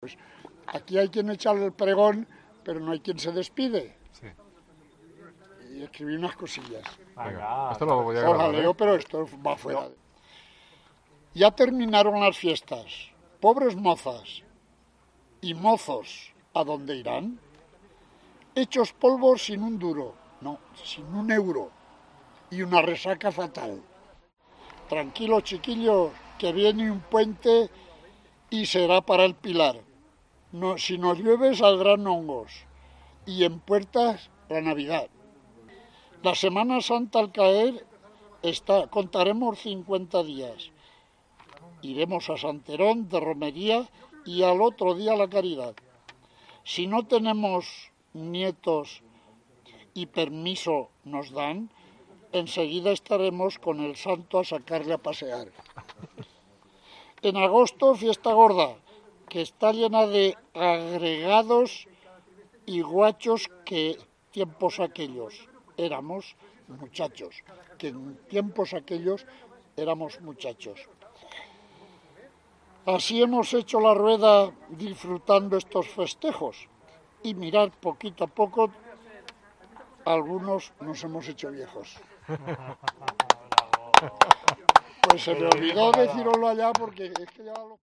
Pues aquí hay quien echa el pregón, pero no hay quien se despide. Sí. Y escribí unas cosillas. Venga, esto lo voy a grabar. ¿eh? leo, pero esto va fuera. Ya terminaron las fiestas. Pobres mozas y mozos, ¿a dónde irán? Hechos polvos sin un duro, no, sin un euro y una resaca fatal. Tranquilos, chiquillos, que viene un puente y será para el pilar. Si nos llueve saldrán hongos y en puertas la Navidad. La Semana Santa al caer está, contaremos 50 días. Iremos a Santerón de romería y al otro día la caridad. Si no tenemos nietos y permiso nos dan, enseguida estaremos con el santo a sacarle a pasear. En agosto, fiesta gorda, que está llena de agregados y guachos que tiempos aquellos éramos muchachos, que en tiempos aquellos éramos muchachos. Así hemos hecho la rueda disfrutando estos festejos y mirar poquito a poco, algunos nos hemos hecho viejos. Pues se me olvidó deciroslo allá porque es que ya lo...